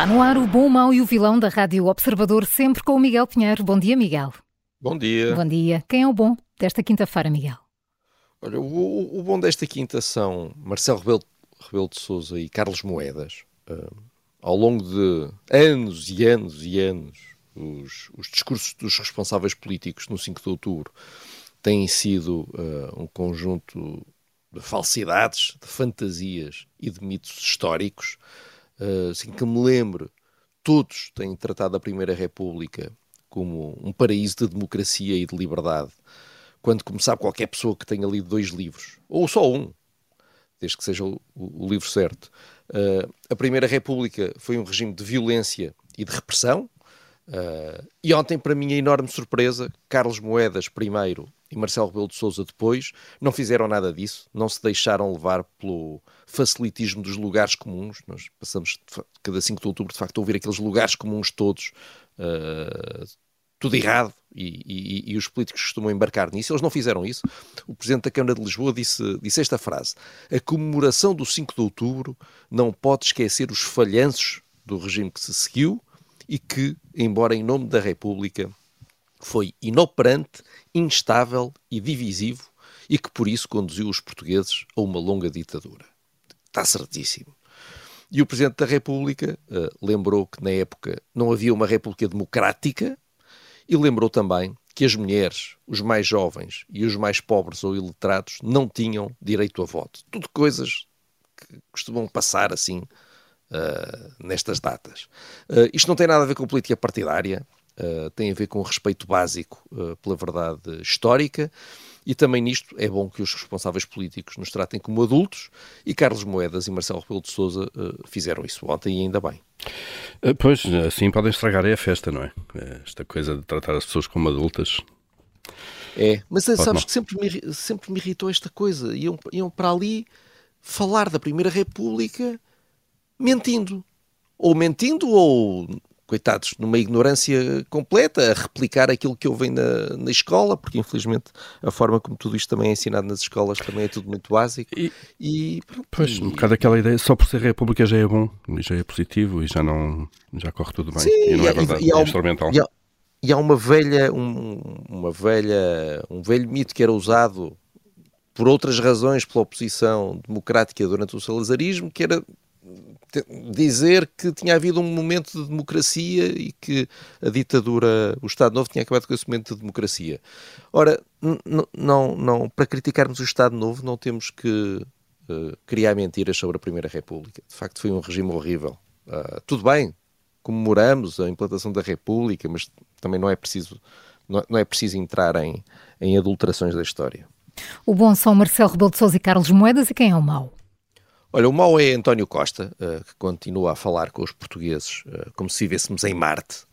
Está no ar o bom, o mau e o vilão da Rádio Observador, sempre com o Miguel Pinheiro. Bom dia, Miguel. Bom dia. Bom dia. Quem é o bom desta quinta-feira, Miguel? Olha, o, o, bom desta quinta são Marcelo Rebelo, Rebelo de Souza e Carlos Moedas. Uh, ao longo de anos e anos e anos, os, os, discursos dos responsáveis políticos no 5 de outubro têm sido uh, um conjunto de falsidades, de fantasias e de mitos históricos assim que me lembro, todos têm tratado a Primeira República como um paraíso de democracia e de liberdade. Quando começar qualquer pessoa que tenha lido dois livros, ou só um, desde que seja o, o, livro certo. Uh, a Primeira República foi um regime de violência e de repressão, uh, e ontem, para minha enorme surpresa, Carlos Moedas primeiro e Marcelo Rebelo de Sousa depois não fizeram nada disso, não se deixaram levar pelo facilitismo dos lugares comuns. Nós passamos cada 5 de outubro, de facto, a ouvir aqueles lugares comuns todos, uh, tudo errado, e, e, e, os políticos costumam embarcar nisso. Eles não fizeram isso. O Presidente da Câmara de Lisboa disse, disse esta frase: A comemoração do 5 de outubro não pode esquecer os falhanços do regime que se seguiu e que, embora em nome da República, foi inoperante, instável e divisivo e que por isso conduziu os portugueses a uma longa ditadura. Está certíssimo. E o Presidente da República uh, lembrou que na época não havia uma República democrática e lembrou também que as mulheres, os mais jovens e os mais pobres ou iletrados não tinham direito a voto. Tudo coisas que costumam passar assim uh, nestas datas. Uh, isto não tem nada a ver com política partidária, uh, tem a ver com respeito básico pela verdade histórica e também nisto é bom que os responsáveis políticos nos tratem como adultos e Carlos Moedas e Marcelo Rebelo de Sousa uh, fizeram isso ontem e ainda bem. Uh, pois, assim podem estragar a festa, não é? Eh, esta coisa de tratar as pessoas como adultas. É, mas Pode sabes não. que sempre me, sempre me irritou esta coisa. Iam, iam para ali falar da Primeira República mentindo. Ou mentindo ou coitados, numa ignorância completa, a replicar aquilo que ouvem na, na escola, porque infelizmente a forma como tudo isto também é ensinado nas escolas também é tudo muito básico. E, e pois, e, um bocado aquela ideia, só por ser república já é bom, já é positivo e já não já corre tudo bem. Sim, e não é verdade, e, é instrumental. E há, e há uma velha, um, uma velha, um velho mito que era usado por outras razões pela oposição democrática durante o salazarismo, que era dizer que tinha havido um momento de democracia e que a ditadura, o Estado Novo tinha acabado com esse momento de democracia. Ora, não, não, para criticarmos o Estado Novo não temos que uh, criar mentiras sobre a Primeira República. De facto, foi um regime horrível. Uh, tudo bem, comemoramos a implantação da República, mas também não é preciso, não, não é preciso entrar em, em adulterações da história. O bom são Marcelo Rebelo de Sousa e Carlos Moedas e quem é o mau? Olha, o mau é António Costa, uh, que continua a falar com os portugueses uh, como se vivêssemos em Marte.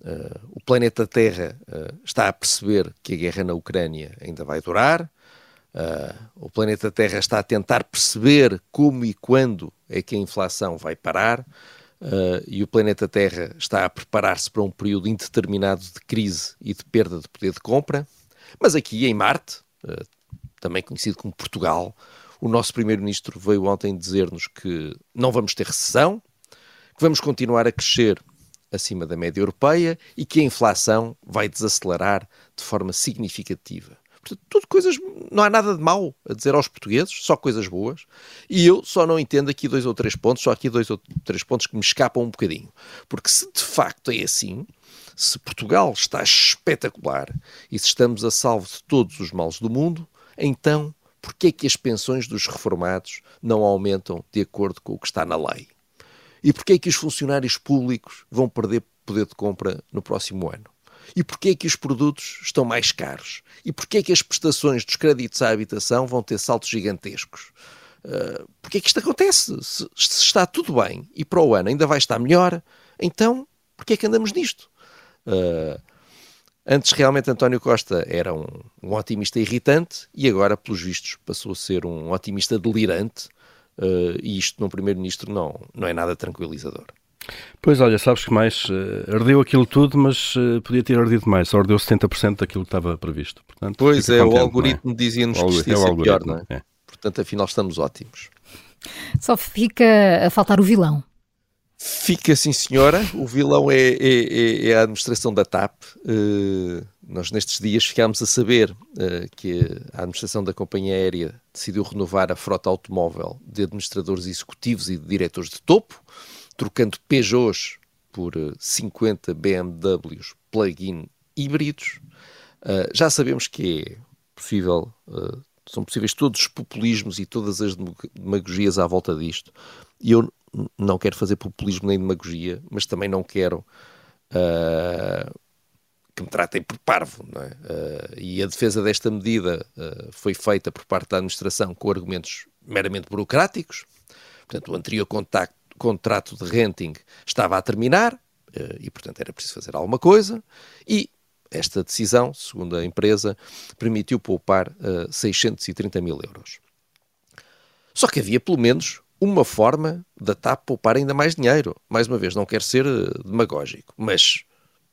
Uh, o planeta Terra está a perceber que a guerra na Ucrânia ainda vai durar. o planeta Terra está a tentar perceber como e quando é que a inflação vai parar. e o planeta Terra está a preparar-se para um período indeterminado de crise e de perda de poder de compra. Mas aqui em Marte, também conhecido como Portugal, o nosso primeiro-ministro veio ontem dizer-nos que não vamos ter recessão, que vamos continuar a crescer acima da média europeia e que a inflação vai desacelerar de forma significativa. Portanto, tudo coisas. Não há nada de mau a dizer aos portugueses, só coisas boas. E eu só não entendo aqui dois ou três pontos, só aqui dois ou três pontos que me escapam um bocadinho. Porque se de facto é assim, se Portugal está espetacular e se estamos a salvo de todos os males do mundo, então Porquê é que as pensões dos reformados não aumentam de acordo com o que está na lei? E porquê é que os funcionários públicos vão perder poder de compra no próximo ano? E porquê é que os produtos estão mais caros? E porquê é que as prestações dos créditos à habitação vão ter saltos gigantescos? Uh, porquê é que isto acontece? Se, se, está tudo bem e para o ano ainda vai estar melhor, então porquê é que andamos nisto? Uh, antes realmente António Costa era um, um, otimista irritante e agora, pelos vistos, passou a ser um otimista delirante uh, e isto num primeiro-ministro não, não é nada tranquilizador. Pois olha, sabes que mais uh, ardeu aquilo tudo, mas uh, podia ter ardido mais, só ardeu 70% daquilo que estava previsto. Portanto, pois é, contente, o algoritmo é? dizia-nos que isto ia é pior, não é? é? Portanto, afinal estamos ótimos. Só fica a faltar o vilão. Fica sim, senhora. O vilão é, é, é, é a administração da TAP. Uh, nós, nestes dias, ficámos a saber uh, que a administração da companhia aérea decidiu renovar a frota automóvel de administradores executivos e de diretores de topo trocando Peugeots por 50 eh, BMWs plug-in híbridos. Uh, já sabemos que é possível, são possíveis todos os populismos e todas as demagogias à volta disto. E eu não quero fazer populismo nem demagogia, mas também não quero uh, que me tratem por parvo. É? e a defesa desta medida foi feita por parte da administração com argumentos meramente burocráticos. Portanto, o anterior contacto contrato de renting estava a terminar e, portanto, era preciso fazer alguma coisa. E esta decisão, segundo a empresa, permitiu poupar uh, eh, 630 mil euros. Só que havia pelo menos uma forma da TAP poupar ainda mais dinheiro. Mais uma vez, não quero ser uh, demagógico, mas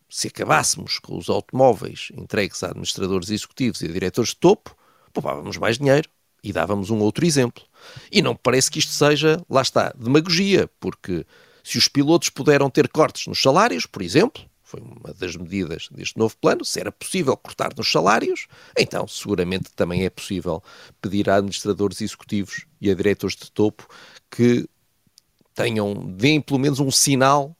se acabássemos com os automóveis entregues a administradores executivos e a diretores de topo, poupávamos mais dinheiro e dávamos um outro exemplo. E não parece que isto seja, lá está, demagogia, porque se os pilotos puderam ter cortes nos salários, por exemplo, foi uma das medidas deste novo plano, se era possível cortar nos salários, então seguramente também é possível pedir a administradores executivos e a diretores de topo que tenham, deem pelo menos um sinal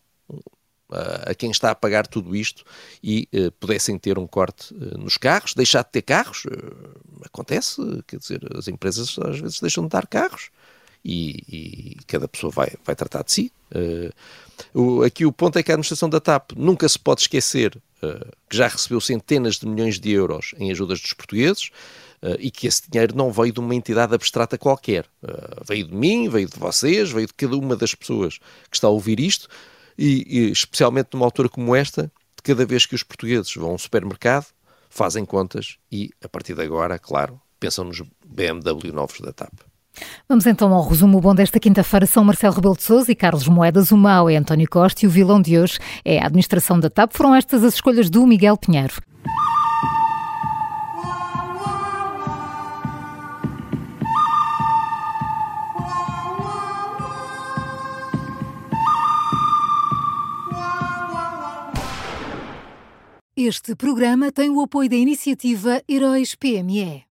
a quem está a pagar tudo isto e uh, pudessem ter um corte uh, nos carros, deixar de ter carros, uh, acontece, quer dizer, as empresas às vezes deixam de dar carros e, e cada pessoa vai, vai tratar de si. O, aqui o ponto é que a administração da TAP nunca se pode esquecer que já recebeu centenas de milhões de euros em ajudas dos portugueses, Uh, e que esse dinheiro não veio de uma entidade abstrata qualquer. Veio de mim, veio de vocês, veio de cada uma das pessoas que está a ouvir isto, e, e especialmente numa altura como esta, de cada vez que os portugueses vão ao supermercado, fazem contas e, a partir de agora, claro, pensam nos BMW novos da TAP. Vamos então ao resumo. Bom desta quinta-feira são Marcelo Rebelo de Sousa e Carlos Moedas. O mau é António Costa e o vilão de hoje é a administração da TAP. Foram estas as escolhas do Miguel Pinheiro. Este programa tem o apoio da iniciativa Heróis PME.